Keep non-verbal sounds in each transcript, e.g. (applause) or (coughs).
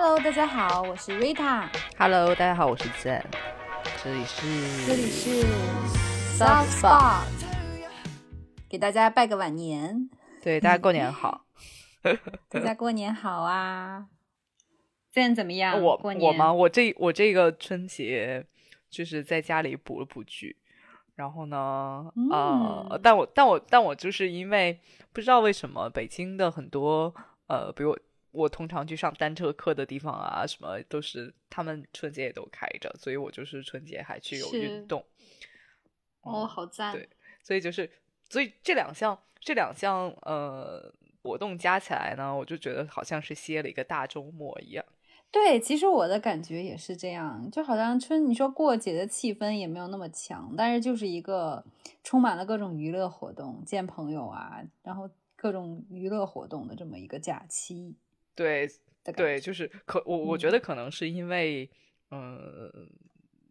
Hello，大家好，我是 Rita。Hello，大家好，我是 Zen，这里是这里是 Soft Spot，给大家拜个晚年，对大家过年好。(laughs) 大家过年好啊！Zen 怎么样？我过年我吗？我这我这个春节就是在家里补了补剧，然后呢，呃嗯，但我但我但我就是因为不知道为什么北京的很多呃，比如我我通常去上单车课的地方啊，什么都是他们春节也都开着，所以我就是春节还去有运动。哦，嗯好赞！对所以就是，所以这两项这两项呃活动加起来呢，我就觉得好像是歇了一个大周末一样。对，其实我的感觉也是这样，就好像春你说过节的气氛也没有那么强，但是就是一个充满了各种娱乐活动、见朋友啊，然后各种娱乐活动的这么一个假期对对，就是可我我觉得可能是因为嗯、呃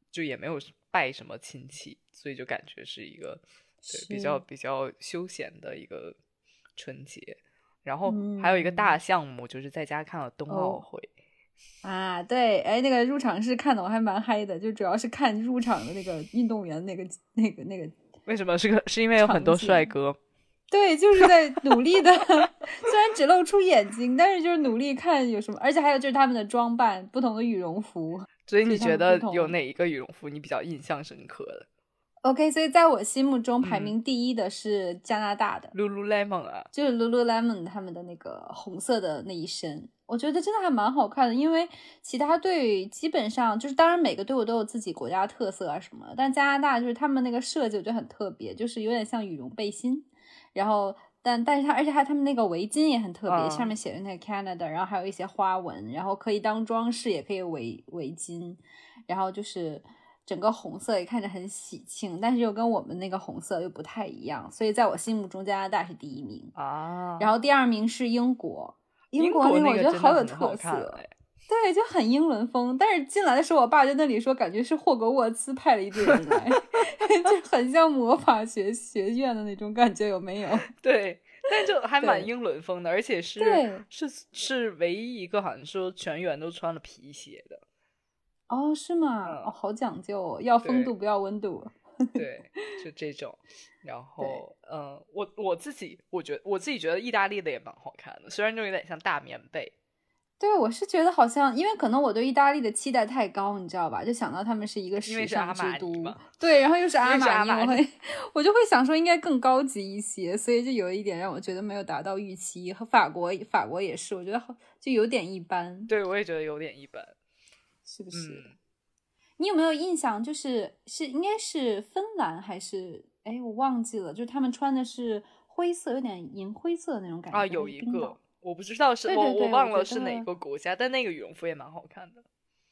就也没有拜什么亲戚，所以就感觉是一个对比较比较休闲的一个春节。然后还有一个嗯大项目，就是在家看了冬奥哦会。啊，对，哎，那个入场式看的我还蛮嗨的，就主要是看入场的那个运动员那个那个那个，为什么是个？是因为有很多帅哥。(laughs) 对，就是在努力的，(laughs) 虽然只露出眼睛，但是就是努力看有什么，而且还有就是他们的装扮，不同的羽绒服。所以你觉得有哪一个羽绒服你比较印象深刻的 OK，所以在我心目中排嗯名第一的是加拿大的，？Lululemon 啊，就是 Lululemon 他们的那个红色的那一身，我觉得真的还蛮好看的。因为其他队基本上就是，当然每个队伍都有自己国家特色啊什么的，但加拿大就是他们那个设计我觉得很特别，就是有点像羽绒背心，然后但但是它而且还他们那个围巾也很特别，嗯上面写着那个 Canada，然后还有一些花纹，然后可以当装饰，也可以围围巾，然后就是。整个红色也看着很喜庆，但是又跟我们那个红色又不太一样，所以在我心目中加拿大是第一名。啊，然后第二名是英国，英国那个我觉得好有特色，哎对，就很英伦风。但是进来的时候，我爸在那里说，感觉是霍格沃茨派了一队人来，(laughs) 就很像魔法学学院的那种感觉，有没有？(laughs) 对，但就还蛮英伦风的，而且是是是唯一一个好像说全员都穿了皮鞋的，哦，是吗？嗯哦，好讲究哦，要风度不要温度。对，(laughs) 就这种。然后，嗯，我我自己我觉得我自己觉得意大利的也蛮好看的，虽然就有点像大棉被。对，我是觉得好像，因为可能我对意大利的期待太高，你知道吧？就想到他们是一个因为时尚之都嘛，对，然后又是阿玛尼，我会我就会想说应该更高级一些，所以就有一点让我觉得没有达到预期。和法国，法国也是，我觉得好就有点一般，对，我也觉得有点一般。是不是？嗯，你有没有印象？就是是应该是芬兰还是哎，我忘记了，就是他们穿的是灰色，有点银灰色的那种感觉啊，有一个我不知道是我我忘了是哪个国家，但那个羽绒服也蛮好看的。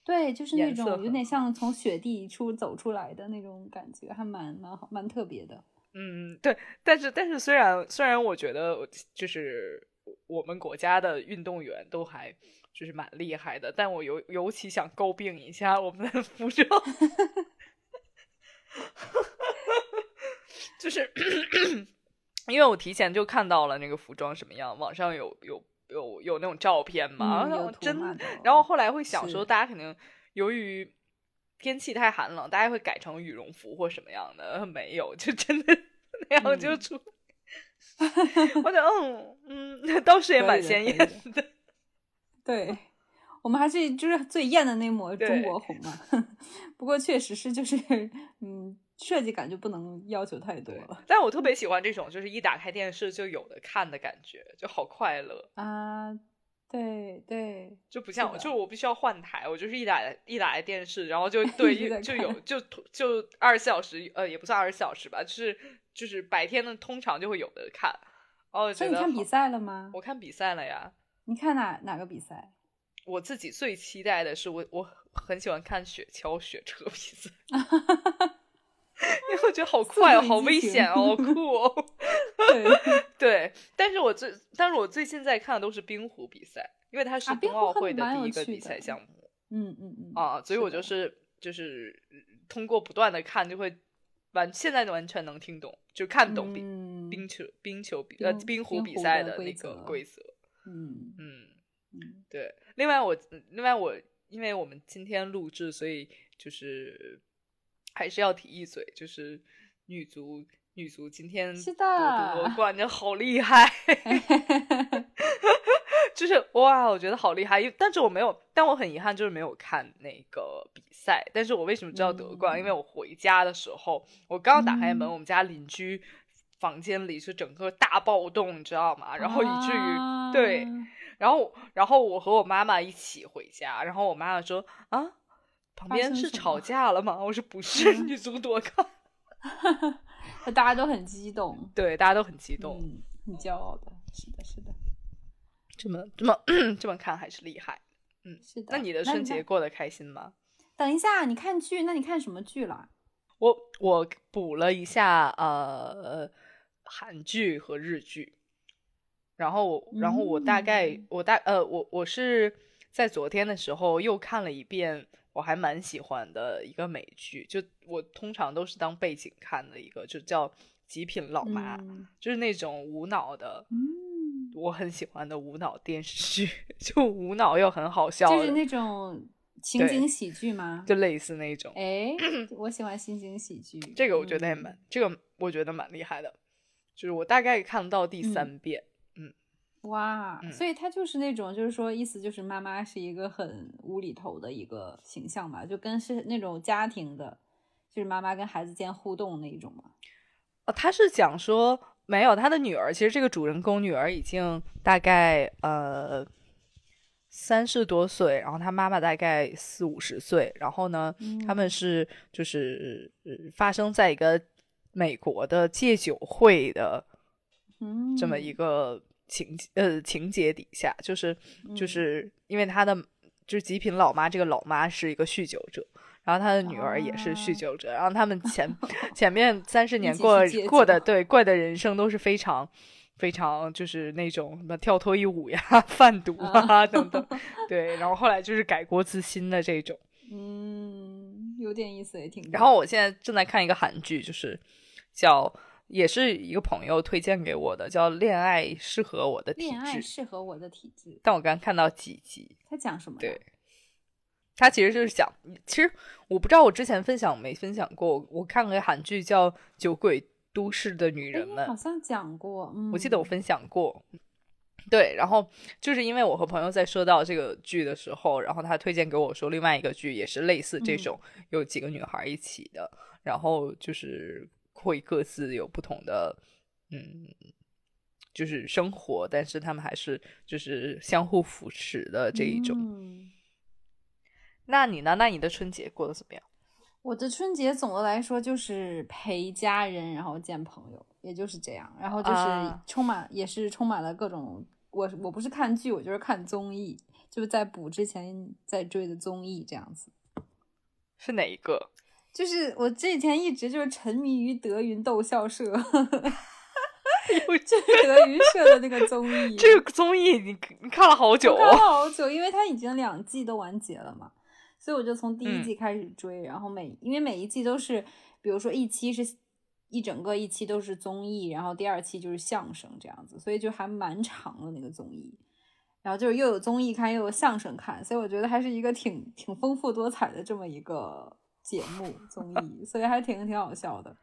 对，就是那种有点像从雪地出走出来的那种感觉，还蛮蛮好，蛮特别的。嗯，对，但是但是虽然虽然我觉得就是我们国家的运动员都还就是蛮厉害的，但我尤尤其想诟病一下我们的 (laughs) 服装 (laughs) (laughs) 就是 (coughs) 因为我提前就看到了那个服装什么样，网上有有有有那种照片嘛，嗯然后真然后后来会想说，是大家肯定由于天气太寒冷，大家会改成羽绒服或什么样的？没有，就真的 (laughs) 那样就嗯出。我觉得，嗯嗯，(laughs) 倒是也蛮鲜艳的。(laughs) 对，我们还是就是最艳的那抹中国红嘛。不过确实是就是嗯，设计感就不能要求太多了，但我特别喜欢这种，就是一打开电视就有的看的感觉，就好快乐。啊。对对，就不像我，就是我必须要换台，我就是一打一打开电视，然后就 (laughs) 对就有就就二十四小时，呃，也不算二十四小时吧，就是就是白天的通常就会有的看。哦，所以你看比赛了吗？我看比赛了呀。你看哪哪个比赛？我自己最期待的是我我很喜欢看雪橇雪车比赛，(laughs) 觉得好快哦，好危险哦，好酷哦。(laughs) 对。(laughs) 对，但是我最但是我最近在看的都是冰壶比赛，因为它是冬奥会的第一个比赛项。目嗯嗯嗯。啊，所以我就是就是通过不断的看，就会完现在完全能听懂，就看懂冰、嗯。冰球冰球比呃冰冰壶比赛的那个规则。嗯。嗯，嗯，对，另外我另外我因为我们今天录制，所以就是还是要提一嘴，就是女足女足今天是夺 (laughs) 冠，真好厉害。(laughs) 就是哇，我觉得好厉害，但是我没有，但我很遗憾，就是没有看那个比赛。但是我为什么知道得冠？因为我回家的时候，我刚打开门，嗯我们家邻居房间里是整个大暴动，你知道吗？然后以至于、对，啊然后然后我和我妈妈一起回家，然后我妈妈说啊，旁边是吵架了吗？(laughs) 我说不是，嗯女足夺冠。(laughs) (laughs) 大家都很激动，对，大家都很激动，嗯，很骄傲的，是的，是的，这么这么 (clears throat) 这么看还是厉害。嗯是的。那你的春节过得开心吗？等一下，你看剧，那你看什么剧了？我我补了一下呃韩剧和日剧，然后我然后我大概、嗯我大呃我我是在昨天的时候又看了一遍，我还蛮喜欢的一个美剧，就我通常都是当背景看的一个，就叫《极品老妈》，嗯就是那种无脑的。嗯，我很喜欢的无脑电视剧，(laughs) 就无脑又很好笑，就是那种情景喜剧吗？就类似那种。哎，我喜欢情景喜剧。这个我觉得也蛮，嗯这个我觉得蛮厉害的，就是我大概看到第三遍，哇，嗯。所以他就是那种，就是说，意思就是妈妈是一个很无厘头的一个形象嘛，就跟是那种家庭的，就是妈妈跟孩子间互动那一种嘛。哦，他是讲说没有他的女儿，其实这个主人公女儿已经大概呃三十多岁，然后他妈妈大概四五十岁，然后呢，他们嗯。是就是、呃发生在一个美国的戒酒会的嗯，这么一个情呃情节底下，就是就嗯是因为他的就是极品老妈，这个老妈是一个酗酒者，然后他的女儿也是酗啊酒者，然后他们前 (laughs) 前面三十年过过的对过的人生都是非常。非常就是那种什么跳脱衣舞呀、(laughs) 贩毒啊等等，(laughs) 对，然后后来就是改过自新的这种。嗯，有点意思，也挺。然后我现在正在看一个韩剧，就是叫也是一个朋友推荐给我的，叫《恋爱适合我的体恋爱质》，适合我的体质，但我刚看到几集，他讲什么？对，他其实就是讲，其实我不知道我之前分享没分享过，我看了个韩剧叫《酒鬼都市的女人们哎，好》，像讲过，嗯，我记得我分享过。对，然后就是因为我和朋友在说到这个剧的时候，然后他推荐给我说另外一个剧也是类似这嗯。种，有几个女孩一起的，然后就是会各自有不同的，嗯，就是生活，但是他们还是就是相互扶持的这一种。嗯那你呢？那你的春节过得怎么样？我的春节总的来说就是陪家人，然后见朋友，也就是这样。然后就是啊充满，也是充满了各种。我我不是看剧，我就是看综艺，就是在补之前在追的综艺这样子。是哪一个？就是我这几天一直就是沉迷于德云逗笑社，(laughs) 就是德云社的那个综艺。(laughs) 这个综艺你你看了好久我看了哦。好久，因为它已经两季都完结了嘛，所以我就从第一嗯季开始追，然后每因为每一季都是，比如说一期是一整个一期都是综艺，然后第二期就是相声这样子，所以就还蛮长的那个综艺。然后就是又有综艺看，又有相声看，所以我觉得还是一个挺挺丰富多彩的这么一个节目综艺，所以还挺挺好笑的。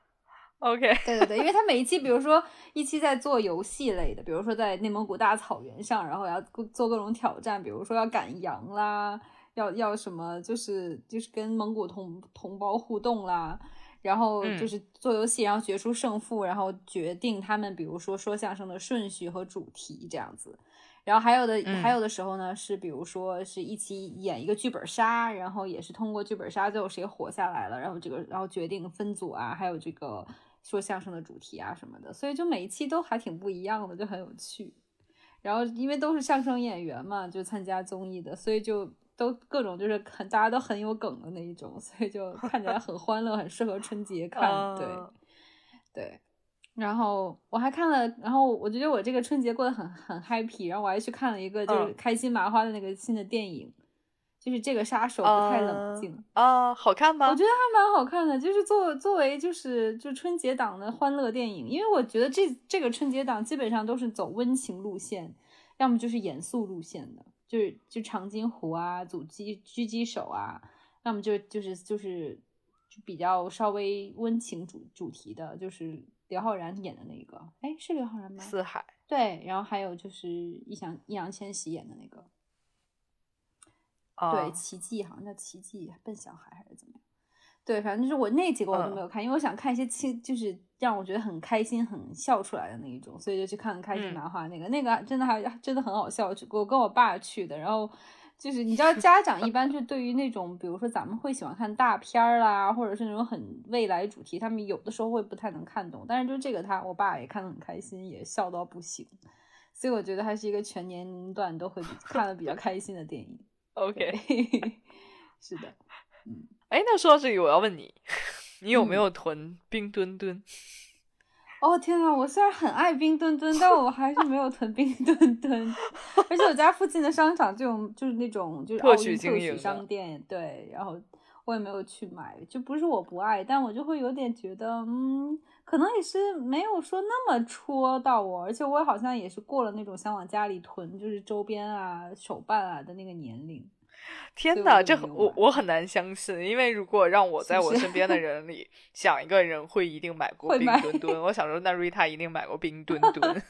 OK，(laughs) 对对对，因为他每一期，比如说一期在做游戏类的，比如说在内蒙古大草原上，然后要做各种挑战，比如说要赶羊啦，要要什么，就是就是跟蒙古同同胞互动啦，然后嗯就是做游戏，然后决出胜负，然后决定他们比如说说相声的顺序和主题这样子。然后还有的、嗯还有的时候呢，是比如说是一起演一个剧本杀，然后也是通过剧本杀最后谁活下来了，然后这个然后决定分组啊，还有这个说相声的主题啊什么的，所以就每一期都还挺不一样的，就很有趣。然后因为都是相声演员嘛，就参加综艺的，所以就都各种就是很大家都很有梗的那一种，所以就看起来很欢乐，很适合春节看。对啊对。然后我还看了，然后我觉得我这个春节过得很很 happy，然后我还去看了一个就是嗯开心麻花的那个新的电影，就是这个杀手不太冷静。啊，好看吗？我觉得还蛮好看的，就是作作为就是就春节档的欢乐电影，因为我觉得这这个春节档基本上都是走温情路线，要么就是严肃路线的，就是就长津湖啊，阻击狙击手啊，要么就就是就是就比较稍微温情主主题的，就是刘昊然演的那个，哎，是刘昊然吗？四海。对，然后还有就是易烊易烊千玺演的那个，对，奇迹好像叫奇迹笨小孩还是怎么样？对，反正就是我那几个我都没有看，因为我想看一些轻，就是让我觉得很开心、很笑出来的那一种，所以就去看开心麻花那个，那个真的还真的很好笑。我跟我爸去的，然后就是你知道，家长一般是对于那种，比如说咱们会喜欢看大片儿啦，或者是那种很未来主题，他们有的时候会不太能看懂。但是就这个，他我爸也看得很开心，也笑到不行。所以我觉得还是一个全年龄段都会看的比较开心的电影。(laughs) OK，(laughs) 是的，嗯。哎，那说到这里，我要问你，(laughs) 你有没有囤冰墩墩？哦天呐，我虽然很爱冰墩墩，但我还是没有囤冰墩墩。(laughs) 而且我家附近的商场就有，就是那种就是特许经营商店，对，然后我也没有去买。就不是我不爱，但我就会有点觉得，嗯，可能也是没有说那么戳到我。而且我好像也是过了那种想往家里囤，就是周边啊、手办啊的那个年龄。天哪，这我我很难相信，因为如果让我在我身边的 (laughs) 人里想一个人会一定买过冰墩墩，我想说那瑞塔一定买过冰墩 (laughs) 墩。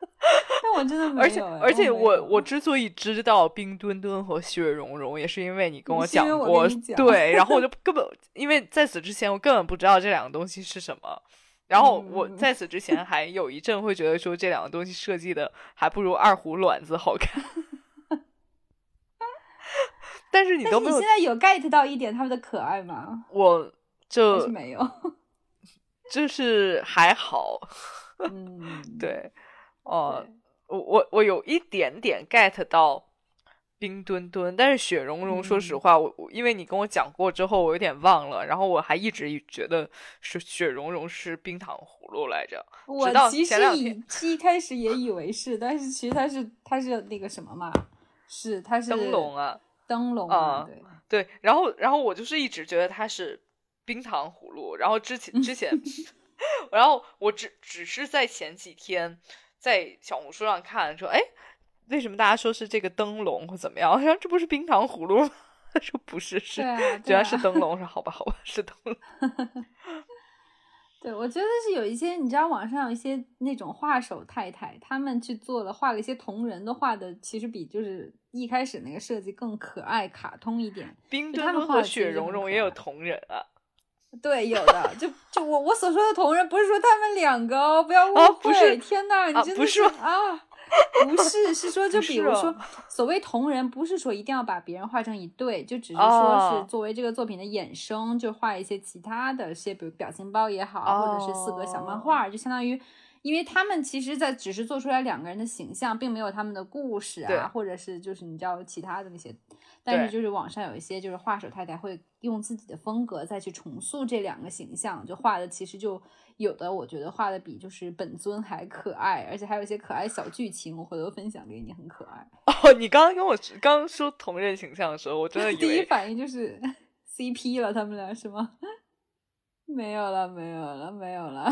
(laughs) 但我真的没有。而且而且我我之所以知道冰墩墩和雪容融，也是因为你跟我讲过，对，然后我就根本因为在此之前我根本不知道这两个东西是什么，然后我在此之前还有一阵会觉得说这两个东西设计的还不如二胡卵子好看。但是你都没有，现在有 get 到一点他们的可爱吗？我就没有，(laughs) 就是还好。嗯，(laughs) 对，哦，我我我有一点点 get 到冰墩墩，但是雪融融，说实话，我我因为你跟我讲过之后，我有点忘了，然后我还一直觉得是雪融融是冰糖葫芦来着。我其实一一开始也以为是，但是其实它是它是那个什么嘛？是它是灯笼啊。灯笼啊，对对，然后然后我就是一直觉得它是冰糖葫芦，然后之前之前，(laughs) 然后我只只是在前几天在小红书上看说，哎，为什么大家说是这个灯笼或怎么样？我说这不是冰糖葫芦吗？他 (laughs) 说不是，是居然是灯笼。说 (laughs) 好吧，好吧，是灯笼。对，我觉得是有一些，你知道网上有一些那种画手太太，他们去做了画了一些同人，都画的其实比就是一开始那个设计更可爱、卡通一点。冰墩墩和雪融融也有同人啊？对，有的。就就我我所说的同人，不是说他们两个哦，不要误会。天呐，你真的是啊。不是，是说就比如说，所谓同人，不是说一定要把别人画成一对，就只是说是作为这个作品的衍生，就画一些其他的些，比如表情包也好，或者是四格小漫画，就相当于，因为他们其实在只是做出来两个人的形象，并没有他们的故事啊，或者是就是你知道其他的那些。但是就是网上有一些就是画手太太会用自己的风格再去重塑这两个形象，就画的其实就有的我觉得画的比就是本尊还可爱，而且还有一些可爱小剧情，我回头分享给你，很可爱。哦，你刚刚跟我刚说同人形象的时候，我真的 (laughs) 第一反应就是 CP 了，他们俩是吗？(laughs) 没有了，没有了，没有了。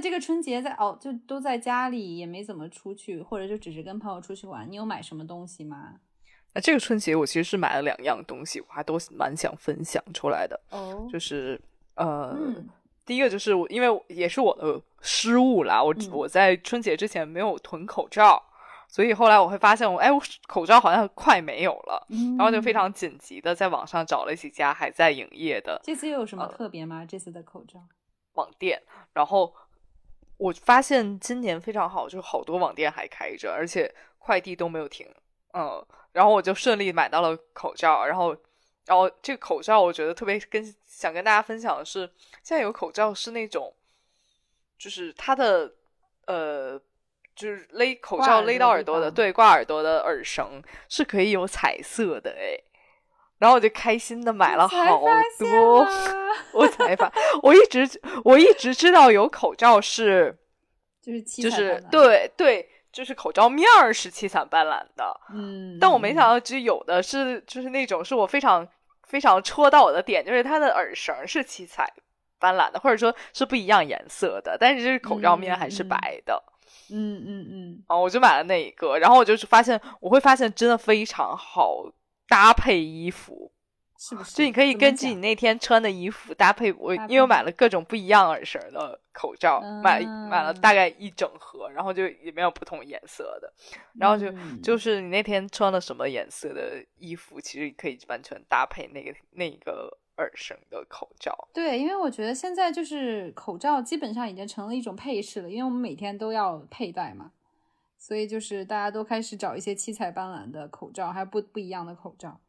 那这个春节在哦，就都在家里，也没怎么出去，或者就只是跟朋友出去玩。你有买什么东西吗？那这个春节我其实是买了两样东西，我还都蛮想分享出来的。哦，就是呃，第一个就是我，因为也是我的失误啦，我我在春节之前没有囤口罩，所以后来我会发现我哎，我口罩好像快没有了，然后就非常紧急的在网上找了几家还在营业的。这次又有什么特别吗？这次的口罩网店，然后。我发现今年非常好，就是好多网店还开着，而且快递都没有停。嗯，然后我就顺利买到了口罩，然后，然后这个口罩我觉得特别跟想跟大家分享的是，现在有口罩是那种，就是它的呃，就是勒口罩勒到耳朵的，对，挂耳朵的耳绳是可以有彩色的，哎，然后我就开心的买了好多。我才发，我一直我一直知道有口罩是，就是就是对对，就是口罩面儿是七彩斑斓的，嗯，但我没想到，就有的是就是那种是我非常非常戳到我的点，就是它的耳绳是七彩斑斓的，或者说是不一样颜色的，但是这个口罩面还是白的。嗯嗯嗯。啊，我就买了那一个，然后我就是发现，我会发现真的非常好搭配衣服。是不是？就你可以根据你那天穿的衣服搭配。我因为我买了各种不一样耳绳的口罩，买买了大概一整盒，然后就里面有不同颜色的，然后就就是你那天穿了什么颜色的衣服，其实可以完全搭配那个那个耳绳的口罩。对，因为我觉得现在就是口罩基本上已经成了一种配饰了，因为我们每天都要佩戴嘛，所以就是大家都开始找一些七彩斑斓的口罩，还有不不一样的口罩。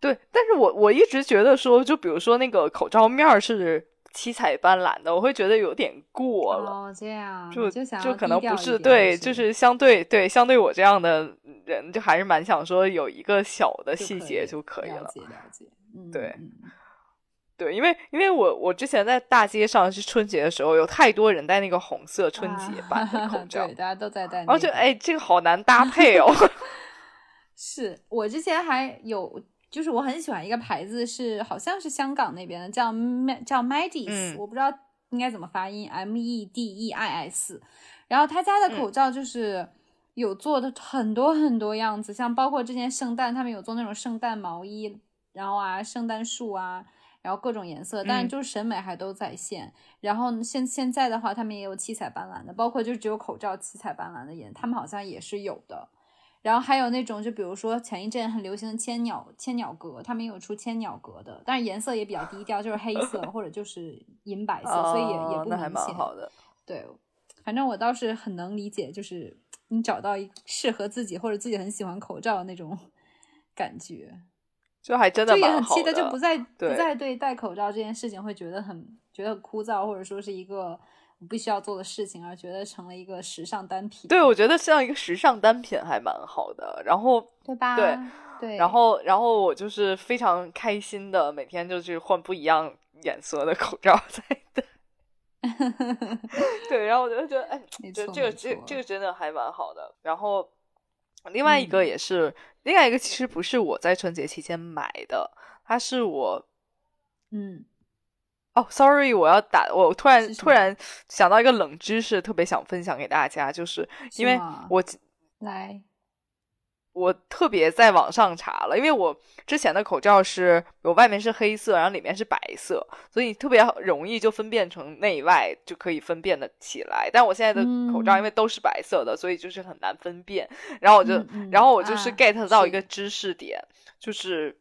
对，但是我我一直觉得说，就比如说那个口罩面是七彩斑斓的，我会觉得有点过了。哦，这样就就就可能不是对，就是相对对相对我这样的人，就还是蛮想说有一个小的细节就可以了。了解了解，对对，因为因为我我之前在大街上是春节的时候，有太多人戴那个红色春节版的口罩，(laughs) 对，大家都在戴，然后就哎，这个好难搭配哦。(laughs) 是我之前还有。就是我很喜欢一个牌子，是好像是香港那边的，叫叫 Medis，我不知道应该怎么发音，M E D E I S。然后他家的口罩就是有做的很多很多样子，像包括之前圣诞他们有做那种圣诞毛衣，然后啊圣诞树啊，然后各种颜色，但是就是审美还都在线。然后现现在的话，他们也有七彩斑斓的，包括就只有口罩七彩斑斓的颜，他们好像也是有的。然后还有那种，就比如说前一阵很流行的千鸟千鸟格，他们也有出千鸟格的，但是颜色也比较低调，就是黑色或者就是银白色，所以也也不明显。好的。对，反正我倒是很能理解，就是你找到一适合自己或者自己很喜欢口罩的那种 (laughs) 感觉，就还真的就也很期待，就不再不再对戴口罩这件事情会觉得很觉得很枯燥，或者说是一个。必须要做的事情，而觉得成了一个时尚单品。对，我觉得像一个时尚单品还蛮好的。然后，对吧？对对。然后，然后我就是非常开心的，每天就去换不一样颜色的口罩在戴。(laughs) 对，然后我就觉得，哎，这这个这这个真的还蛮好的。然后，另外一个也是，另外一个其实不是我在春节期间买的，它是我，嗯。哦，sorry，我要打，我突然突然想到一个冷知识，特别想分享给大家，就是因为我来，我特别在网上查了，因为我之前的口罩是我外面是黑色，然后里面是白色，所以特别容易就分辨成内外就可以分辨的起来。但我现在的口罩因为都是白色的，所以就是很难分辨。然后我就，然后我就是 get 到一个知识点，就是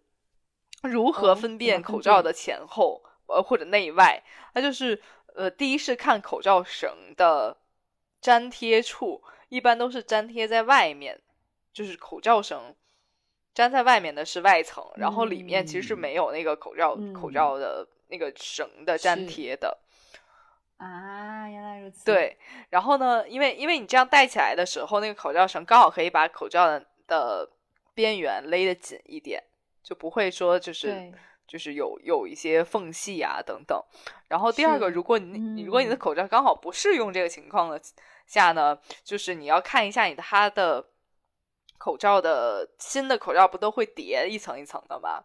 如何分辨口罩的前后。呃，或者内外，那就是呃，第一是看口罩绳的粘贴处，一般都是粘贴在外面，就是口罩绳粘在外面的是外层，然后里面其实是没有那个口罩口罩的那个绳的粘贴的。啊，原来如此。对，然后呢，因为因为你这样戴起来的时候，那个口罩绳刚好可以把口罩的的边缘勒得紧一点，就不会说就是。就是有有一些缝隙啊等等，然后第二个，如果你你如果你的口罩刚好不适用这个情况的下呢，就是你要看一下你的它的口罩的新的口罩不都会叠一层一层的吗？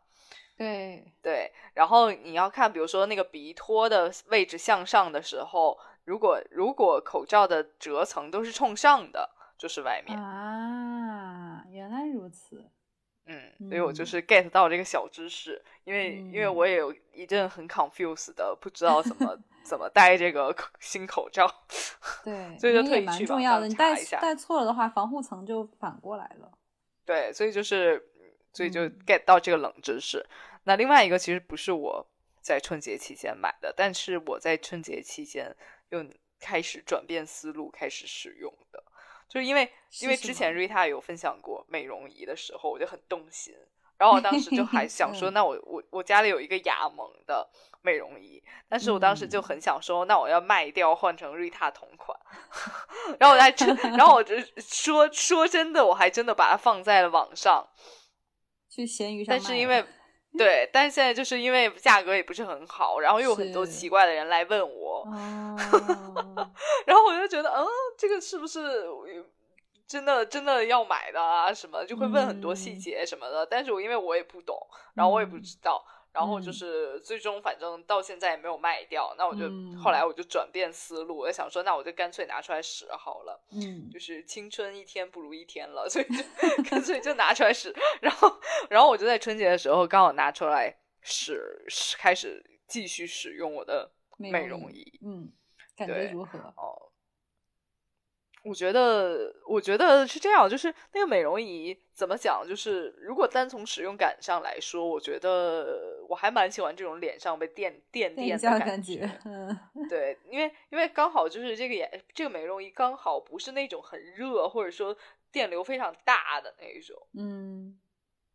对对，然后你要看，比如说那个鼻托的位置向上的时候，如果如果口罩的折层都是冲上的，就是外面啊，原来如此。嗯，所以我就是 get 到这个小知识，因为因为我也有一阵很 confused 的，不知 (laughs) 道怎么怎么戴这个新口罩。(laughs) 对，所以就特意去重要的，你戴一下。戴错了的话，防护层就反过来了。对，所以就是所以就 get 到这个冷知识。那另外一个其实不是我在春节期间买的，但是我在春节期间又开始转变思路，开始使用的。就是因为因为之前瑞塔有分享过美容仪的时候，我就很动心。然后我当时就还想说，(laughs) 那我我我家里有一个雅萌的美容仪，但是我当时就很想说，那我要卖掉换成瑞塔同款。(laughs) 然后我还真，然后我就说说真的，我还真的把它放在了网上，去闲鱼上。但是因为 (laughs) 对，但是现在就是因为价格也不是很好，然后又有很多奇怪的人来问我，(laughs) 然后我就觉得，嗯，这个是不是真的真的要买的啊？什么就会问很多细节什么的，但是我因为我也不懂，然后我也不知道，然后就嗯是最终反正到现在也没有卖掉，那我就、嗯后来我就转变思路，我就想说，那我就干脆拿出来使好了。嗯就是青春一天不如一天了，所以就干脆就拿出来使。然后，然后我就在春节的时候刚好拿出来使，使开始继续使用我的美容仪，嗯，感觉如何？哦，我觉得，我觉得是这样，就是那个美容仪怎么讲？就是如果单从使用感上来说，我觉得我还蛮喜欢这种脸上被电电电的感觉，嗯。对，因为因为刚好就是这个眼这个美容仪刚好不是那种很热或者说电流非常大的那一种，嗯。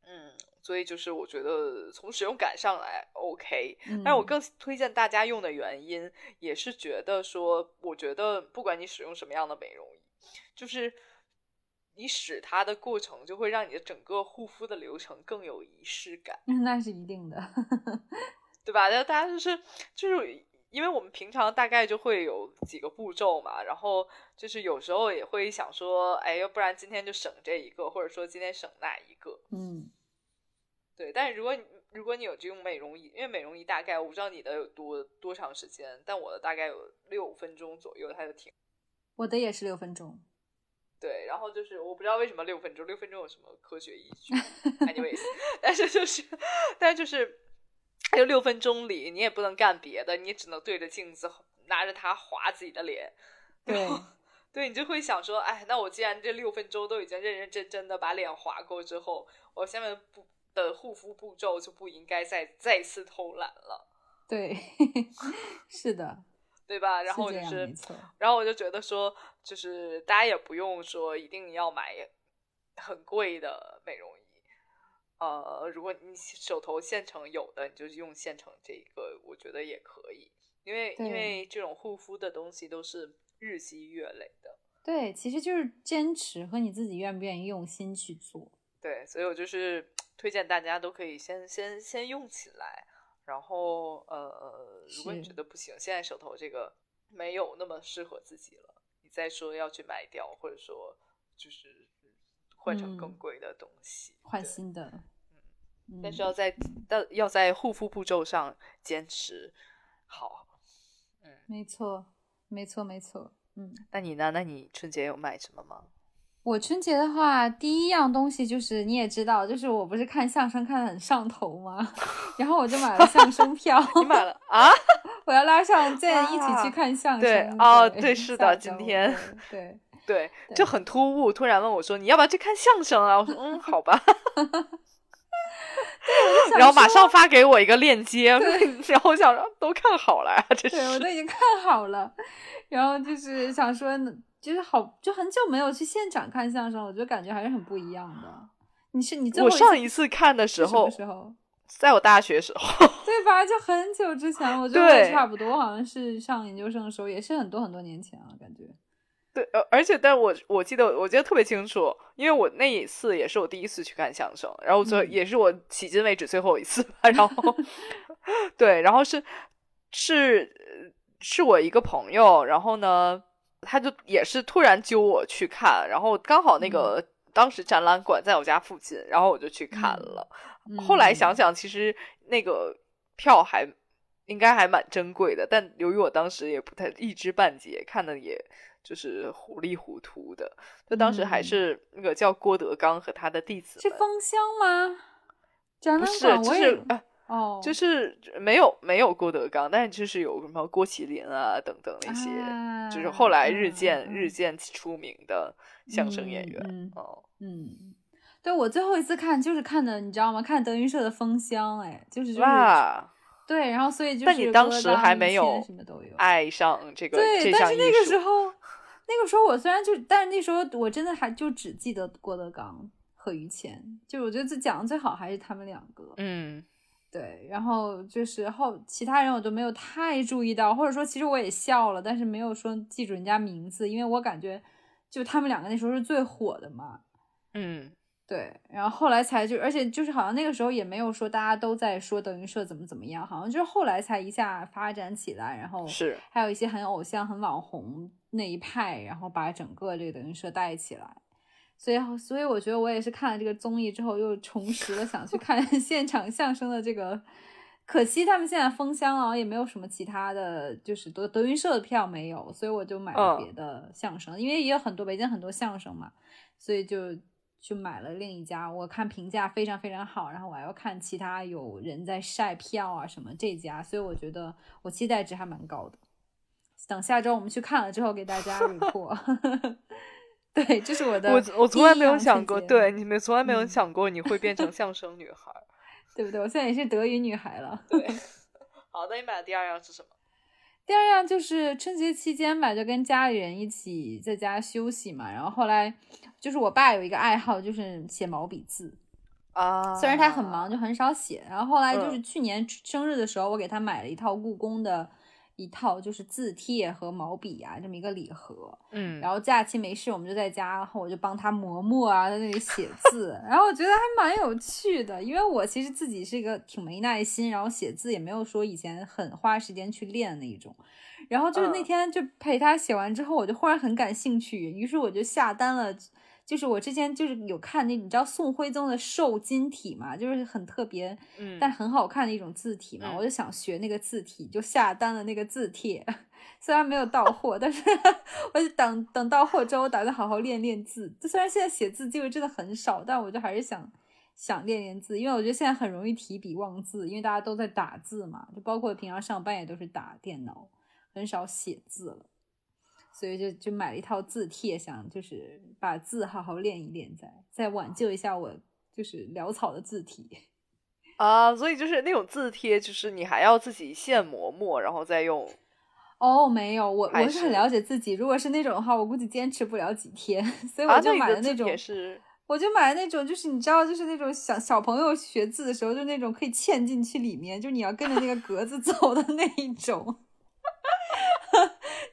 嗯，所以就是我觉得从使用感上来 OK，嗯，但是我更推荐大家用的原因也是觉得说，我觉得不管你使用什么样的美容仪，就是你使它的过程就会让你的整个护肤的流程更有仪式感。(laughs) 那是一定的，(laughs) 对吧？那大家就是就是因为我们平常大概就会有几个步骤嘛，然后就是有时候也会想说，哎，要不然今天就省这一个，或者说今天省那一个。嗯对，但是如果你如果你有这种美容仪，因为美容仪大概我不知道你的有多多长时间，但我的大概有六分钟左右它就停。我的也是六分钟，对，然后就是我不知道为什么六分钟，六分钟有什么科学依据？anyways，(laughs) 但是就是，但是就是，还有六分钟里你也不能干别的，你只能对着镜子拿着它划自己的脸，对对你就会想说，哎，那我既然这六分钟都已经认认真真的把脸划过之后，我下面不的护肤步骤就不应该再再次偷懒了，对，(laughs) 是的，对吧？然后就是然后我就觉得说，就是大家也不用说一定要买很贵的美容仪，呃，如果你手头现成有的，你就用现成这个，我觉得也可以，因为因为这种护肤的东西都是日积月累的，对，其实就是坚持和你自己愿不愿意用心去做，对，所以我就是推荐大家都可以先先先用起来，然后呃，如果你觉得不行，现在手头这个没有那么适合自己了，你再说要去卖掉，或者说就是换成更嗯贵的东西，对换新的，嗯，但是要在要要在护肤步骤上坚持好。嗯，没错，没错，没错，嗯。那你呢？那你春节有买什么吗？我春节的话，第一样东西就是你也知道，就是我不是看相声看的很上头吗？(laughs) 然后我就买了相声票，(laughs) 你买了啊？我要拉上健一起啊去看相声。对哦对对是的今天对对，对就很突兀，突然问我说：“你要不要去看相声啊？”我说：“嗯，好吧。(laughs) ”对，然后马上发给我一个链接，然后我想说都看好了呀，这对我都已经看好了，然后就是想说，就是好，就很久没有去现场看相声，我觉得感觉还是很不一样的。你是你最后我上一一次看的时候，时候？在我大学时候，(laughs) 对吧？就很久之前，我觉得差不多，好像是上研究生的时候，也是很多很多年前了，感觉。对，呃，而且但我我记得我记得特别清楚，因为我那一次也是我第一次去看相声，然后最、嗯也是我迄今为止最后一次吧，然后 (laughs) 对，然后是是呃是我一个朋友，然后呢，他就也是突然揪我去看，然后刚好那个、当时展览馆在我家附近，然后我就去看嗯了。后来想嗯想，其实那个票还应该还蛮珍贵的，但由于我当时也不太一知半解，看的也就是糊里糊涂的。就当时还嗯是那个叫郭德纲和他的弟子，是封箱吗？展览不是就馆我也是呃哦，就是没有没有郭德纲，但是就是有什么郭麒麟啊等等那些，就是后来日渐、啊日渐出名的相声演员。嗯嗯哦，嗯，对我最后一次看就是看的，你知道吗？看德云社的封箱，哎，就是就是哇，对，然后所以就是但你当时还没有什么都有，爱上这个对，但是那个时候，那个时候我虽然就，但是那时候我真的还就只记得郭德纲和于谦，就我觉得这讲的最好还是他们两个，嗯对，然后就是后其他人我都没有太注意到，或者说其实我也笑了，但是没有说记住人家名字，因为我感觉就他们两个那时候是最火的嘛，嗯。对，然后后来才就，而且就是好像那个时候也没有说大家都在说德云社怎么怎么样，好像就是后来才一下发展起来，然后是。还有一些很偶像、很网红那一派，然后把整个这个德云社带起来。所以，所以我觉得我也是看了这个综艺之后，又重拾了想去看 (laughs) 现场相声的这个可惜他们现在封箱了，也没有什么其他的，就是德德云社的票没有，所以我就买了别的相声，因为也有很多北京很多相声嘛，所以就就买了另一家。我看评价非常非常好，然后我还要看其他有人在晒票啊什么这家，所以我觉得我期待值还蛮高的。等下周我们去看了之后给大家 report。(laughs) 对，这是我的。我我从来没有想过，对你们从来没有想过你会变成 (laughs) 相声女孩。对不对？我现在也是德语女孩了。对，(laughs) 好，那你买的第二样是什么？第二样就是春节期间吧，就跟家里人一起在家休息嘛。然后后来就是我爸有一个爱好，就是写毛笔字啊。虽然他很忙，就很少写。然后后来就是去年生日的时候，我给他买了一套故宫的。一套就是字帖和毛笔啊，这么一个礼盒。嗯，然后假期没事，我们就在家，然后我就帮他磨墨啊，在那里写字。然后我觉得还蛮有趣的，因为我其实自己是一个挺没耐心，然后写字也没有说以前很花时间去练那一种。然后就是那天就陪他写完之后，我就忽然很感兴趣，于是我就下单了。就是我之前就是有看那，你知道宋徽宗的瘦金体嘛，就是很特别，嗯，但很好看的一种字体嘛，我就想学那个字体，就下单了那个字帖，(laughs) 虽然没有到 (laughs) 货，但是 (laughs) 我就等等到货之后，我打算好好练练字。虽然现在写字机会真的很少，但我就还是想想练练字，因为我觉得现在很容易提笔忘字，因为大家都在打字嘛，就包括平常上班也都是打电脑，很少写字了。所以就就买了一套字帖，想就是把字好好练一练，再再挽救一下我就是潦草的字体 (laughs) 啊。所以就是那种字帖，就是你还要自己现磨墨，然后再用。哦，没有，我我是很了解自己。如果是那种的话，我估计坚持不了几天，(laughs) 所以我就买了那种。是。我就买了那种，就是你知道，就是那种小小朋友学字的时候，就那种可以嵌进去里面，就你要跟着那个格子 (laughs) 走的那一种。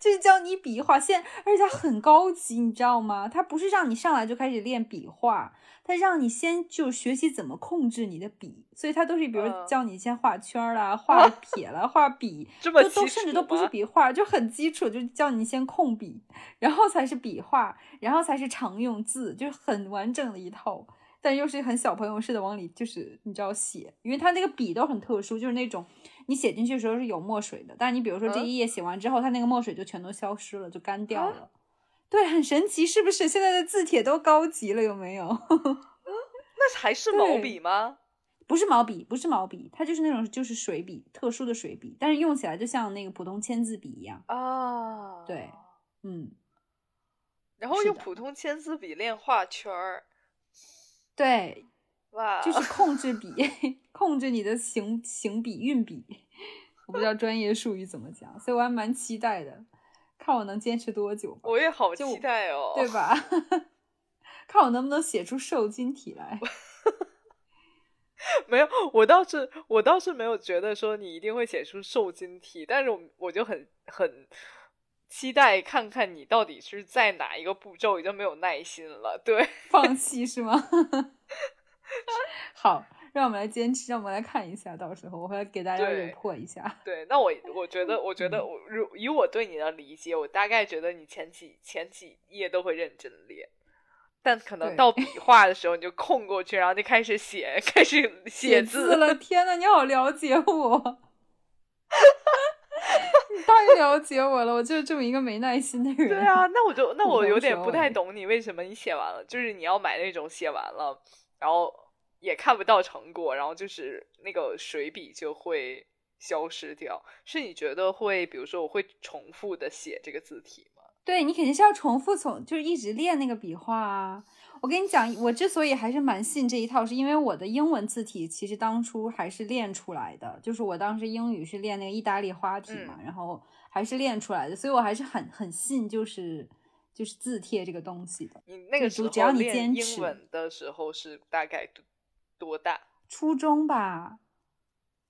就是教你笔画，现而且它很高级，你知道吗？它不是让你上来就开始练笔画，它让你先就学习怎么控制你的笔，所以它都是比如教你先画圈啦、画 (laughs) 撇啦、画笔，这么都甚至都不是笔画，就很基础，就教你先控笔，然后才是笔画，然后才是常用字，就是很完整的一套，但又是很小朋友似的往里就是你知道写，因为它那个笔都很特殊，就是那种。你写进去的时候是有墨水的，但是你比如说这一页写完之后，它那个墨水就全都消失了，就干掉了。对，很神奇，是不是？现在的字帖都高级了，有没有？(laughs) 那还是毛笔吗？不是毛笔，不是毛笔，它就是那种就是水笔，特殊的水笔，但是用起来就像那个普通签字笔一样啊。对，嗯。然后用普通签字笔练画圈儿。对。哇，就是控制笔，(laughs) 控制你的行行笔运笔，我不知道专业术语怎么讲，所以我还蛮期待的，看我能坚持多久。我也好期待哦，对吧？(laughs) 看我能不能写出瘦金体来。(laughs) 没有，我倒是我倒是没有觉得说你一定会写出瘦金体，但是我我就很很期待看看你到底是在哪一个步骤已经没有耐心了，对，(laughs) 放弃是吗？(laughs) 好，让我们来坚持，让我们来看一下，到时候我会给大家破一下。对，那我 (laughs) 我觉得，我觉得我如以我对你的理解，我大概觉得你前几前几页都会认真练，但可能到笔画的时候你就空过去，然后就开始写，开始写字了。天呐，你好了解我，你太了解我了，我就是这么一个没耐心的人。对啊，那我就那我有点不太懂你为什么你写完了，就是你要买那种写完了。然后也看不到成果，然后就是那个水笔就会消失掉。是你觉得会，比如说我会重复的写这个字体吗？对你肯定是要重复从，就是一直练那个笔画啊。我跟你讲，我之所以还是蛮信这一套，是因为我的英文字体其实当初还是练出来的，就是我当时英语是练那个意大利花体嘛，然后还是练出来的，所以我还是很很信，就是。就是字帖这个东西的，你那个时候只要你坚持。英文的时候是大概多多大？初中吧，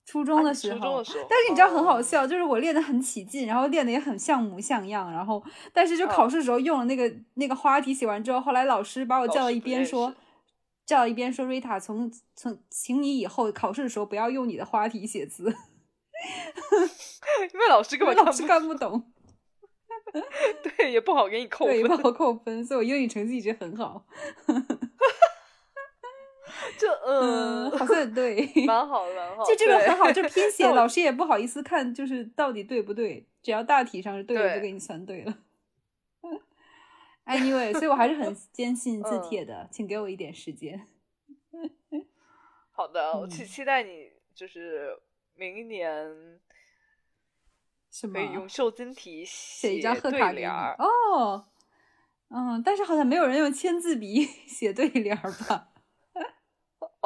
初中的时候。初中的时候。但是你知道很好笑，就是我练的很起劲，然后练的也很像模像样，然后但是就考试的时候用了那个那个花体写完之后，后来老师把我叫到一边说，叫到一边说瑞塔，从从请你以后考试的时候不要用你的花体写字，(laughs) 因为老师根本老师看不懂。(laughs) 对，也不好给你 (laughs) 扣分，也不好扣分，所以我英语成绩一直很好。(laughs) 就嗯，嗯，(laughs) 好像也对，蛮好的，蛮好的。就这个很好，就拼写 (laughs) 老师也不好意思看，就是到底对不对，只要大体上是对的，就给你算对了。Anyway，所以我还是很坚信字嗯帖的，请给我一点时间。好的，我期嗯期待你就是明年是吗可以用瘦金题写一张贺对卡联儿。哦，嗯，但是好像没有人用签字笔写对联儿吧？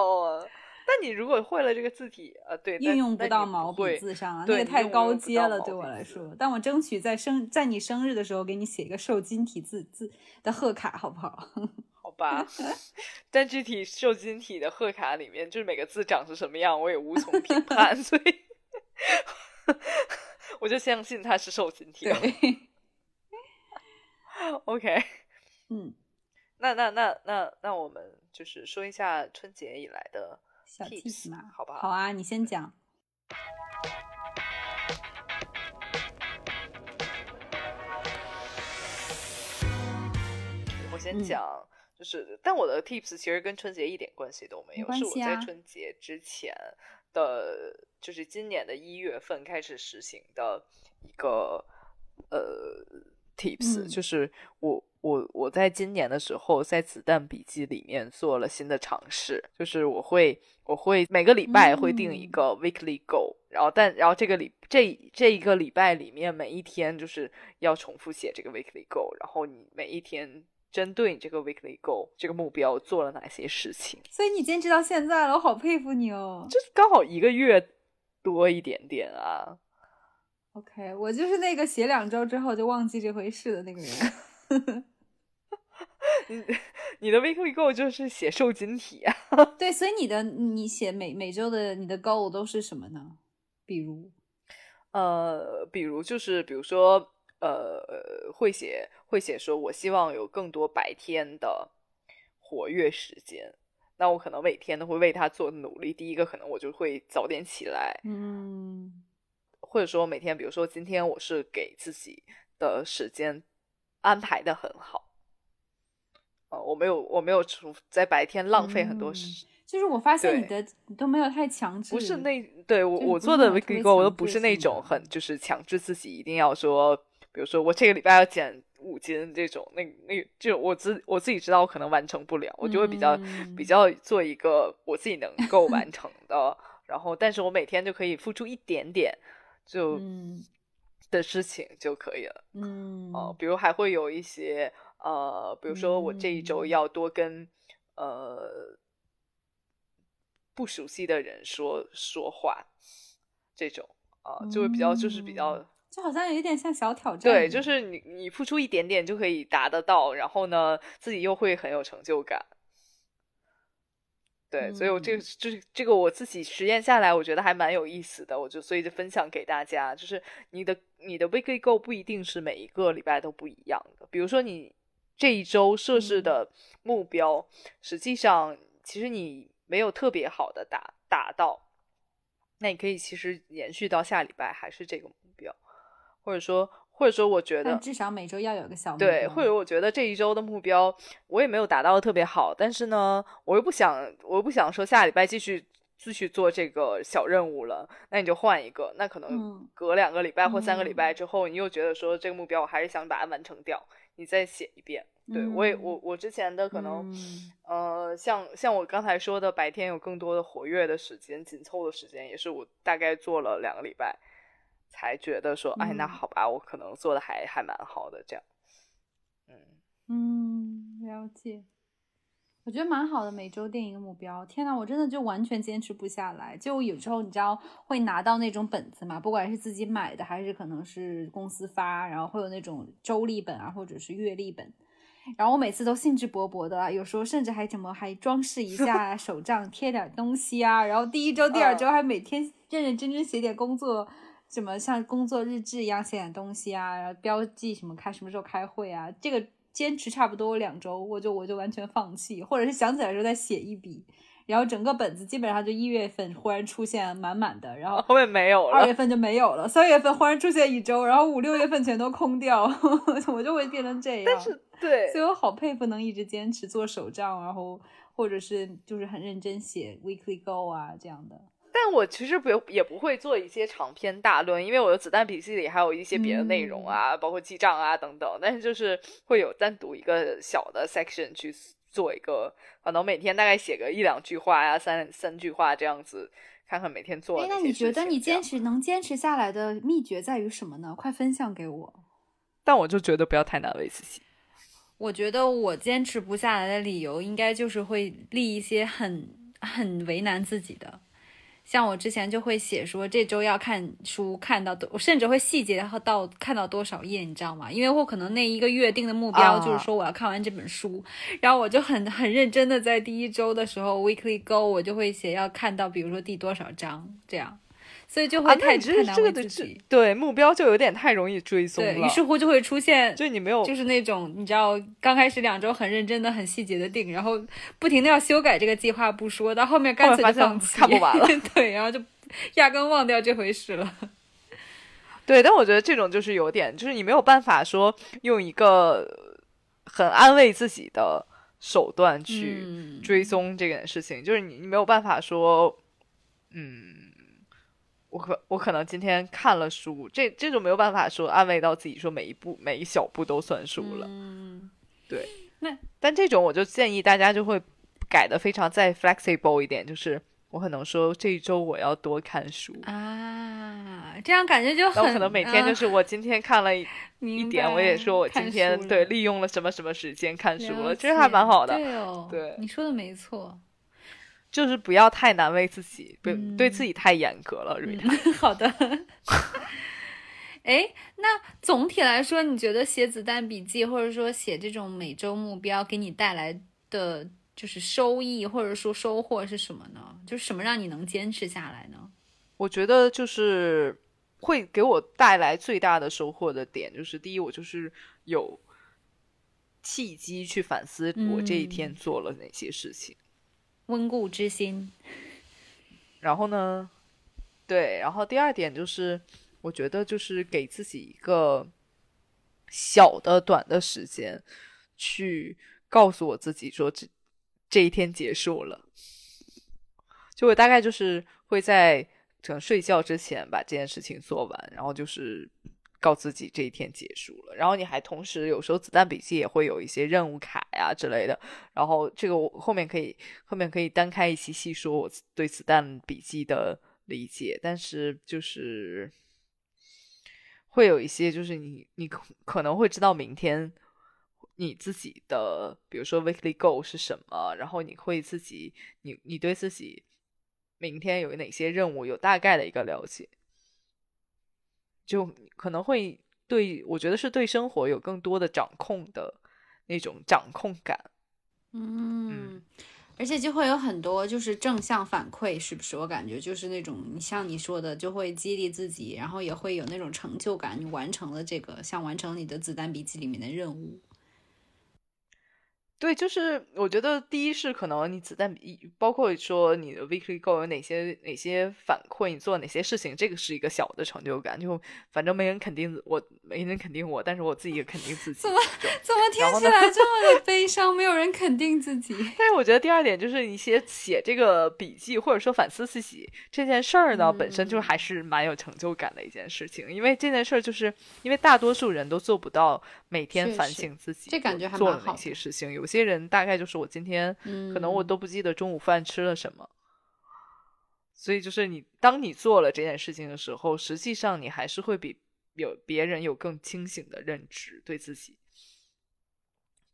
哦，但你如果会了这个字体，呃，对，但运用不到毛笔字上啊，对那个太高阶了，对我来说。但我争取在生在你生日的时候给你写一个瘦金体字字的贺卡，好不好？(laughs) 好吧，(laughs) 但具体瘦金体的贺卡里面，就是每个字长是什么样，我也无从评 (laughs) 判，所以我就相信它是瘦金体。对，OK，嗯，那那那那那我们就是说一下春节以来的小 tips 嘛，好不好？好啊，你先讲。我先嗯讲，就是，但我的 tips 其实跟春节一点关系都没没有，是我在春节之前的，就是今年的一月份开始实行的一个呃 tips，、嗯就是我我我在今年的时候在子弹笔记里面做了新的尝试，就是我会我会每个礼拜会定一嗯个 weekly goal，、然后但然后这个礼这这一个礼拜里面每一天就是要重复写这个 weekly goal，然后你每一天针对你这个 weekly goal 这个目标做了哪些事情，所以你坚持到现在了，我好佩服你哦。就是刚好一个月多一点点啊。OK，我就是那个写两周之后就忘记这回事的那个人。(laughs) 你你的 weekly goal 就是写瘦金体啊。(laughs) 对，所以你的你写每每周的你的 goal 都是什么呢？比如，呃，比如就是比如说呃，会写会写说，我希望有更多白天的活跃时间。那我可能每天都会为他做努力。第一个，可能我就会早点起来，嗯或者说每天，比如说今天我是给自己的时间安排的很好，呃，我没有我没有出在白天浪费很多嗯时，就是我发现你的你都没有太强制，不是那对我我做的 weekly goal 我都不是那种很。就是强制自己一定要说，比如说我这个礼拜要减五斤这种，那那就我自我自己知道我可能完成不了，我就会比较、比嗯。较做一个我自己能够完成的，(laughs) 然后但是我每天就可以付出一点点就嗯的事情就可以了。嗯呃，比如还会有一些呃，比如说我这一周嗯要多跟、呃不熟悉的人说说话，这种啊、呃就会比较就是比较、嗯就好像有一点像小挑战，对，就是你你付出一点点就可以达得到，然后呢自己又会很有成就感。对，所以我这个就是这个我自己实验下来，我觉得还蛮有意思的，我就所以就分享给大家。就是你的你的 weekly goal 不一定是每一个礼拜都不一样的，比如说你这一周设置嗯。的目标，实际上其实你没有特别好的达达到，那你可以其实延续到下礼拜还是这个目标，或者说或者说我觉得至少每周要有个小目对，或者我觉得这一周的目标我也没有达到的特别好，但是呢，我又不想，我又不想说下礼拜继续继续做这个小任务了，那你就换一个，那可能嗯。隔两个礼拜或三个礼拜嗯。之后，你又觉得说这个目标我还是想把它完成掉，你再写一遍。对我也我嗯我之前的。可能、嗯。呃，像像我刚才说的，白天有更多的活跃的时间，紧凑的时间，也是我大概做了两个礼拜，才觉得说，哎，那嗯好吧，我可能做的还还蛮好的，这样，嗯。嗯，了解。我觉得蛮好的，每周定一个目标。天呐，我真的就完全坚持不下来。就有时候你知道会拿到那种本子嘛，不管是自己买的还是可能是公司发，然后会有那种周历本啊，或者是月历本。然后我每次都兴致勃勃的啊，有时候甚至还怎么还装饰一下手账，贴点东西啊。然后第一周、第二周还每天认认真真写点工作，什么像工作日志一样写点东西啊，然后标记什么开什么时候开会啊。这个坚持差不多两周，我就我就完全放弃，或者是想起来的时候再写一笔。然后整个本子基本上就一月份忽然出现满满的，然后后面没有了。二月份就没有了，三月份忽然出现一周，然后五六月份全都空掉，(laughs) 我就会变成这样。但是对所以我好佩服能一直坚持做手账，然后或者是就是很认真写 weekly goal 啊这样的。但我其实不也不会做一些长篇大论，因为我的子弹笔记里还有一些别的内容啊，包括记账啊等等。但是就是会有单独一个小的 section 去做一个，可能每天大概写个一两句话呀，三三句话这样子。看看每天做。哎，那你觉得你坚持能坚持下来的秘诀在于什么呢？快分享给我。但我就觉得不要太难为自己。我觉得我坚持不下来的理由，应该就是会立一些很很为难自己的。像我之前就会写说这周要看书看到多，我甚至会细节到看到多少页，你知道吗？因为我可能那一个月定的目标就是说我要看完这本书，然后我就很很认真的在第一周的时候 weekly go 我就会写要看到比如说第多少章这样。所以就会太太难为自己，对目标就有点太容易追踪了。于是乎就会出现，就你没有，就是那种你知道，刚开始两周很认真的、很细节的定，然后不停的要修改这个计划不说，到后面干脆就放弃，看不完了。(laughs) 对，然后就压根忘掉这回事了。(laughs) 对，但我觉得这种就是有点，就是你没有办法说用一个很安慰自己的手段去追踪这件事情，就是你你没有办法说，嗯。我可我可能今天看了书，这这就没有办法说安慰到自己，说每一步每一小步都算数了。嗯，对。那但这种我就建议大家就会改的非常再 flexible 一点，就是我可能说这一周我要多看书啊，这样感觉就很。我可能每天就是我今天看了一 (laughs) 点，我也说我今天对利用了什么什么时间看书了，其实还蛮好的。对哦，对，你说的没错。就是不要太难为自己，不对自己太严格了。瑞塔，(laughs) 好的。(laughs) 哎，那总体来说，你觉得写子弹笔记，或者说写这种每周目标，给你带来的就是收益，或者说收获是什么呢？就是什么让你能坚持下来呢？我觉得就是会给我带来最大的收获的点，就是第一，我就是有契机去反思我这一天做了哪些事情。温故知新，然后呢？对，然后第二点就是，我觉得就是给自己一个小的、短的时间，去告诉我自己说，这这一天结束了。就我大概就是会在可能睡觉之前把这件事情做完，然后就是。告自己这一天结束了，然后你还同时有时候子弹笔记也会有一些任务卡呀之类的，然后这个我后面可以后面可以单开一期细说我对子弹笔记的理解，但是就是会有一些就是你你可可能会知道明天你自己的比如说 weekly goal 是什么，然后你会自己你你对自己明天有哪些任务有大概的一个了解。就可能会对我觉得是对生活有更多的掌控的那种掌控感，嗯，而且就会有很多就是正向反馈，是不是？我感觉就是那种你像你说的，就会激励自己，然后也会有那种成就感，你完成了这个，像完成你的子弹笔记里面的任务。对，就是我觉得第一是可能你子弹笔，包括说你的 weekly goal 有哪些哪些反馈，你做哪些事情，这个是一个小的成就感。就反正没人肯定我，没人肯定我，但是我自己也肯定自己。怎么怎么听起来 (laughs) 这么的悲伤？没有人肯定自己。但是我觉得第二点就是一些写这个笔记或者说反思自己这件事儿呢，本身就还是蛮有成就感的一件事情。因为这件事儿就是因为大多数人都做不到每天反省自己，这感觉还做了哪些事情有。有些人大概就是我今天，可能我都不记得中午饭吃了什么，所以就是你当你做了这件事情的时候，实际上你还是会比有别人有更清醒的认知对自己。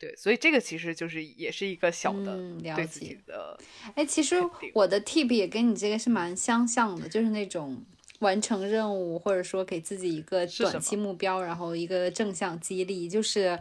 对，所以这个其实就是也是一个小的了解的。哎，其实我的 tip 也跟你这个是蛮相像的，就是那种完成任务，或者说给自己一个短期目标，然后一个正向激励，就是。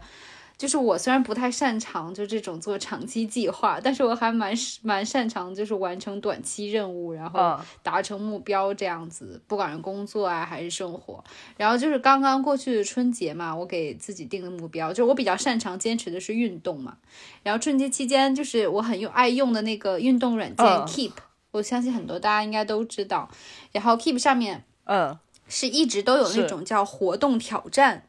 就是我虽然不太擅长就这种做长期计划，但是我还蛮蛮擅长就是完成短期任务，然后达成目标这样子，不管是工作啊还是生活。然后就是刚刚过去的春节嘛，我给自己定的目标，就是我比较擅长坚持的是运动嘛。然后春节期间就是我很用爱用的那个运动软件 Keep，我相信很多大家应该都知道。然后 Keep 上面，嗯，是一直都有那种叫活动挑战。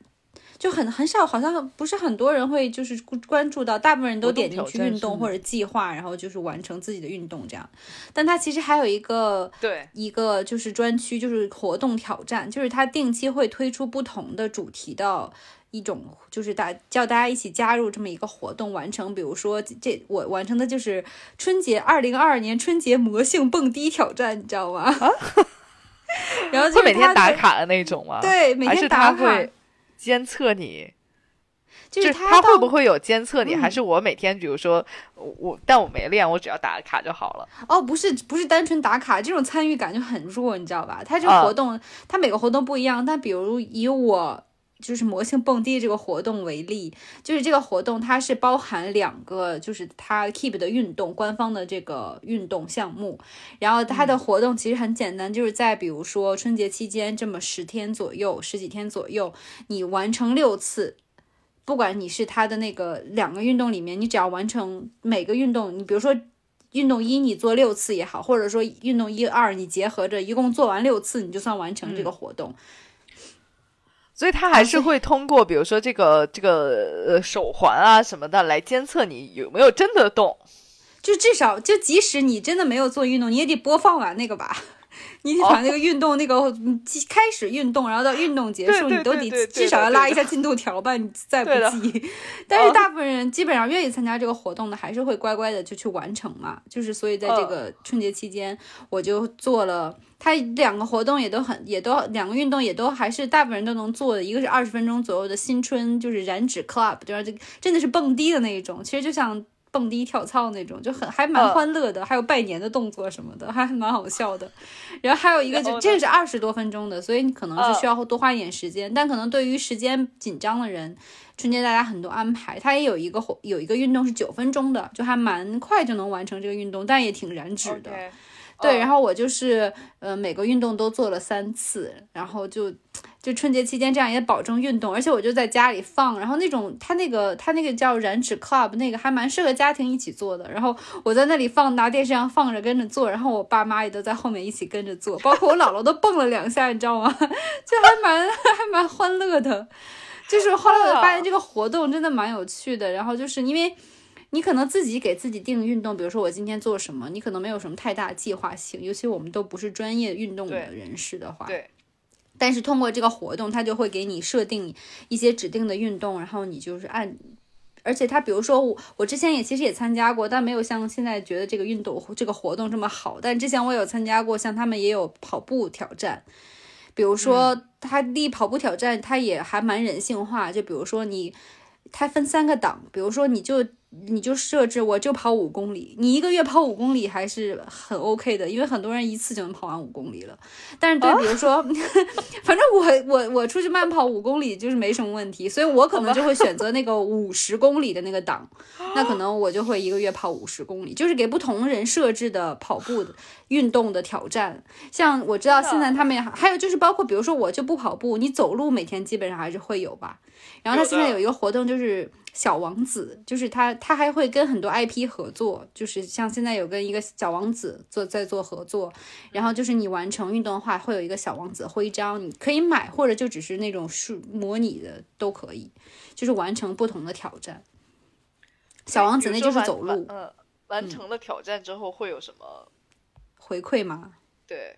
就很很少，好像不是很多人会就是关注到，大部分人都点进去运动或者计划，然后就是完成自己的运动这样。但它其实还有一个对，一个就是专区，就是活动挑战，就是它定期会推出不同的主题的一种，就是大叫大家一起加入这么一个活动完成。比如说这我完成的就是春节二零二二年春节魔性蹦迪挑战，你知道吗？(laughs) 然后就每天打卡的那种吗？，对，每天打卡，监测你？就是他会不会有监测你？嗯还是我每天，比如说我我，但我没练，我只要打卡就好了。哦，不是不是单纯打卡，这种参与感就很弱，你知道吧？他这个啊活动，它每个活动不一样。但比如以我就是魔性蹦迪这个活动为例，就是这个活动它是包含两个，就是它 Keep 的运动官方的这个运动项目。然后它的活动其实很简单，就是在比如说春节期间这么十天左右、十几天左右，你完成六次。不管你是它的那个两个运动里面，你只要完成每个运动，你比如说运动一你做六次也好，或者说运动一二你结合着一共做完六次，你就算完成这个活动。所以他还是会通过，比如说这个这个呃手环啊什么的来监测你有没有真的动。就至少就即使你真的没有做运动，你也得播放完那个吧。(laughs) 你得把那个运动那个开始运动，然后到运动结束，你都得至少要拉一下进度条吧，你再不对的记。(laughs) 但是哦大部分人基本上愿意参加这个活动的，还是会乖乖的就去完成嘛。就是所以在这嗯个春节期间，我就做了。它两个活动也都很，也都两个运动也都还是大部分人都能做的。一个是二十分钟左右的新春，就是燃脂 club，就是这真的是蹦迪的那一种，其实就像蹦迪跳操那种，就很还蛮嗯欢乐的，还有拜年的动作什么的，(laughs) 还蛮好笑的。然后还有一个就这个是二十多分钟的，所以你可能嗯是需要多花一点时间，但可能对于时间紧张的人，春节大家很多安排，它也有一个有一个运动是九分钟的，就还蛮快就能完成这个运动，但也挺燃脂的。对，嗯然后我就是呃每个运动都做了三次，然后就就春节期间这样也保证运动，而且我就在家里放，然后那种他那个他那个叫燃脂 club 那个还蛮适合家庭一起做的，然后我在那里放拿电视上放着跟着做，然后我爸妈也都在后面一起跟着做，包括我姥姥都蹦了两下，你知道吗？(laughs) 就还蛮还蛮欢乐的。就是后来我就发现这个活动真的蛮有趣的，然后就是因为你可能自己给自己定运动，比如说我今天做什么，你可能没有什么太大计划性，尤其我们都不是专业运动的人士的话，对，但是通过这个活动，它就会给你设定一些指定的运动，然后你就是按。而且他，比如说我，我之前也其实也参加过，但没有像现在觉得这个运动这个活动这么好。但之前我有参加过，像他们也有跑步挑战，比如说他第跑步挑战，他也还蛮人性化。就比如说你，它分三个档，比如说你就你就设置我就跑五公里，你一个月跑五公里还是很 OK 的，因为很多人一次就能跑完五公里了。但是对，比如说，(laughs) 反正我我我出去慢跑五公里就是没什么问题，所以我可能就会选择那个五十公里的那个档，(laughs) 那可能我就会一个月跑五十公里，就是给不同人设置的跑步的运动的挑战。像我知道现在他们还有就是包括比如说我就不跑步，你走路每天基本上还是会有吧。然后他现在有一个活动就是小王子，就是他他还会跟很多 IP 合作，就是像现在有跟一个小王子做在做合作，然后就是你完成运动的话，会有一个小王子徽章，你可以买或者就只是那种数模拟的都可以，就是完成不同的挑战。小王子那就是走路嗯，完成了挑战之后会有什么？回馈吗？对，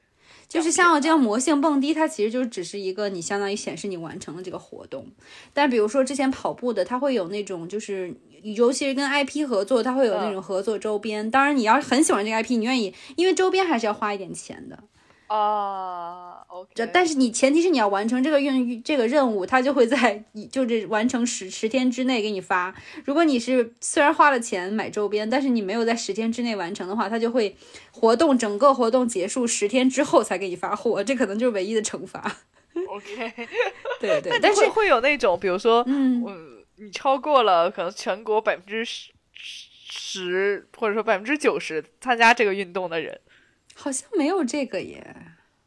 就是像我这样魔性蹦迪，它其实就是只是一个你相当于显示你完成了这个活动。但比如说之前跑步的，它会有那种就是，尤其是跟 IP 合作，它会有那种合作周边。当然，你要是很喜欢这个 IP，你愿意，因为周边还是要花一点钱的。啊，OK，这但是你前提是你要完成这个运这个任务，他就会在就是完成十十天之内给你发。如果你是虽然花了钱买周边，但是你没有在十天之内完成的话，他就会活动整个活动结束十天之后才给你发货，这可能就是唯一的惩罚。OK，对 (laughs) 对，但但是会会有那种，比如说，嗯，嗯，你超过了可能全国百分之十十或者说百分之九十参加这个运动的人，好像没有这个耶，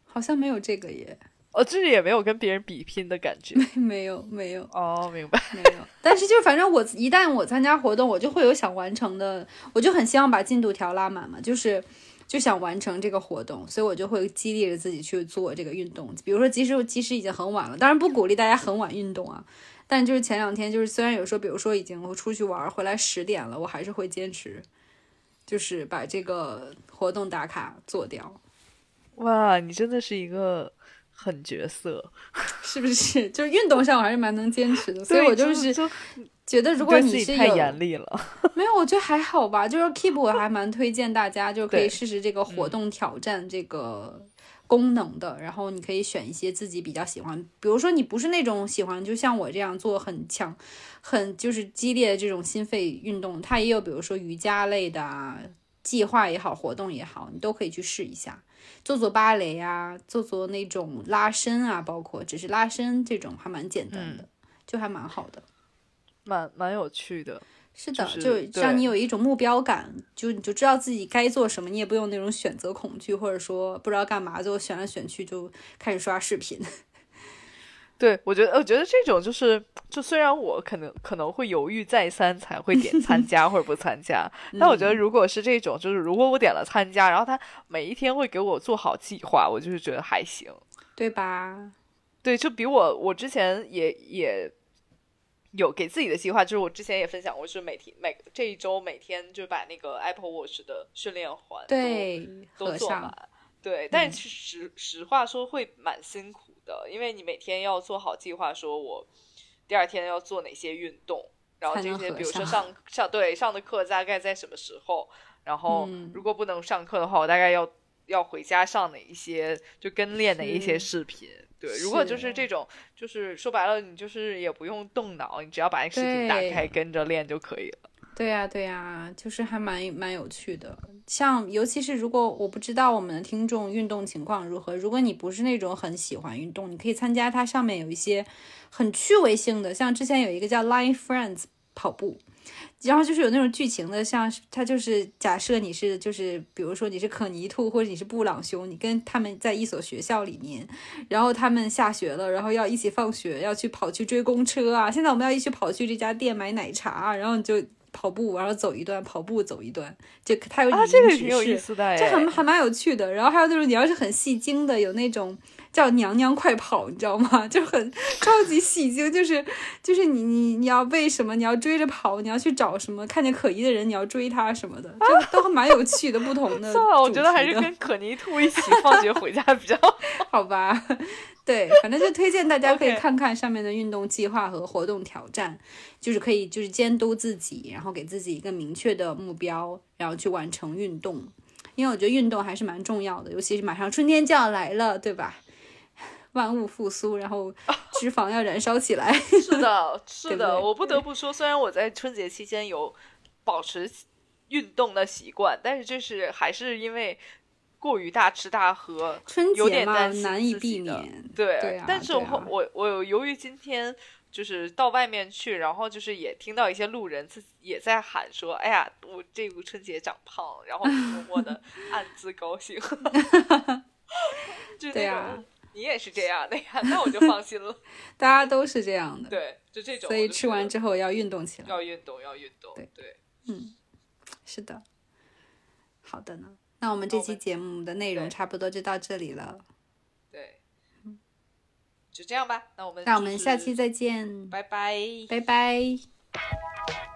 好像没有这个耶，哦，这也没有跟别人比拼的感觉。(laughs) 没有没有。哦，明白。没有，但是就是反正我一旦我参加活动，我就会有想完成的，我就很希望把进度条拉满嘛。就是就想完成这个活动，所以我就会激励着自己去做这个运动。比如说，即使即使已经很晚了，当然不鼓励大家很晚运动啊。但就是前两天，就是虽然有时候，比如说已经出去玩回来十点了，我还是会坚持，就是把这个活动打卡做掉。哇，你真的是一个狠角色，(laughs) 是不是？就是运动上我还是蛮能坚持的，所以我就是觉得如果你是太严厉了，没有，我觉得还好吧。就是 (laughs) Keep 我还蛮推荐大家，就可以试试这个活动挑战这个。功能的，然后你可以选一些自己比较喜欢，比如说你不是那种喜欢就像我这样做很强、很就是激烈的这种心肺运动，它也有比如说瑜伽类的啊，计划也好，活动也好，你都可以去试一下，做做芭蕾啊，做做那种拉伸啊，包括只是拉伸这种还蛮简单的，就还蛮好的，蛮蛮有趣的。是的，就让你有一种目标感，就你就知道自己该做什么，你也不用那种选择恐惧，或者说不知道干嘛，最后选来选去就开始刷视频。(laughs) 对，我觉得，我觉得这种就是，就虽然我可能可能会犹豫再三才会点 (laughs) 参加或者不参加，但我觉得如果是这种，就是如果我点了参加，然后他每一天会给我做好计划，我就是觉得还行，对吧？对，就比我我之前也也。有给自己的计划，就是我之前也分享过，是每天每这一周每天就把那个 Apple Watch 的训练环对都做满，对，但是实实话说会蛮辛苦的，因为你每天要做好计划，说我第二天要做哪些运动，然后这些比如说上上对上的课大概在什么时候，然后如果不能上课的话，我大概要要回家上哪一些就跟练哪一些视频。对，如果就是这种，就是说白了，你就是也不用动脑，你只要把那个视频打开，跟着练就可以了。对呀，对呀，就是还蛮蛮有趣的。像尤其是如果我不知道我们的听众运动情况如何，如果你不是那种很喜欢运动，你可以参加它上面有一些很趣味性的，像之前有一个叫 Line Friends 跑步。然后就是有那种剧情的，像他就是假设你是就是比如说你是可尼兔或者你是布朗熊，你跟他们在一所学校里面，然后他们下学了，然后要一起放学，要去跑去追公车啊。现在我们要一起跑去这家店买奶茶，然后你就跑步，然后走一段，跑步走一段，就他有啊，这个挺有意思的，这很还蛮有趣的。然后还有那种你要是很戏精的，有那种。叫娘娘快跑，你知道吗？(laughs) 就很超级戏精，就是就是你你你要为什么你要追着跑？你要去找什么？看见可疑的人你要追他什么的，就都蛮有趣的。不同的，(laughs) 算了，我觉得还是跟可妮兔一起放学回家比较 (laughs) 好吧。对，反正就推荐大家可以看看上面的运动计划和活动挑战，就是可以就是监督自己，然后给自己一个明确的目标，然后去完成运动。因为我觉得运动还是蛮重要的，尤其是马上春天就要来了，对吧？万物复苏，然后脂肪要燃烧起来。(laughs) 是的，(laughs) 是的，我不得不说，虽然我在春节期间有保持运动的习惯，但是这是还是因为过于大吃大喝，春节嘛难以避免。对，但是我我我由于今天就是到外面去，然后就是也听到一些路人自己也在喊说：“哎呀，我这个春节长胖。”然后默默的 (laughs) 暗自高兴。对呀。你也是这样的呀，那我就放心了。(laughs) 大家都是这样的，对，就这种。所以吃完之后要运动起来，要运动，要运动。对对，嗯，是的。好的呢，那我们这期节目的内容差不多就到这里了。对，嗯就这样吧。那我们那我们下期再见，拜拜，拜拜。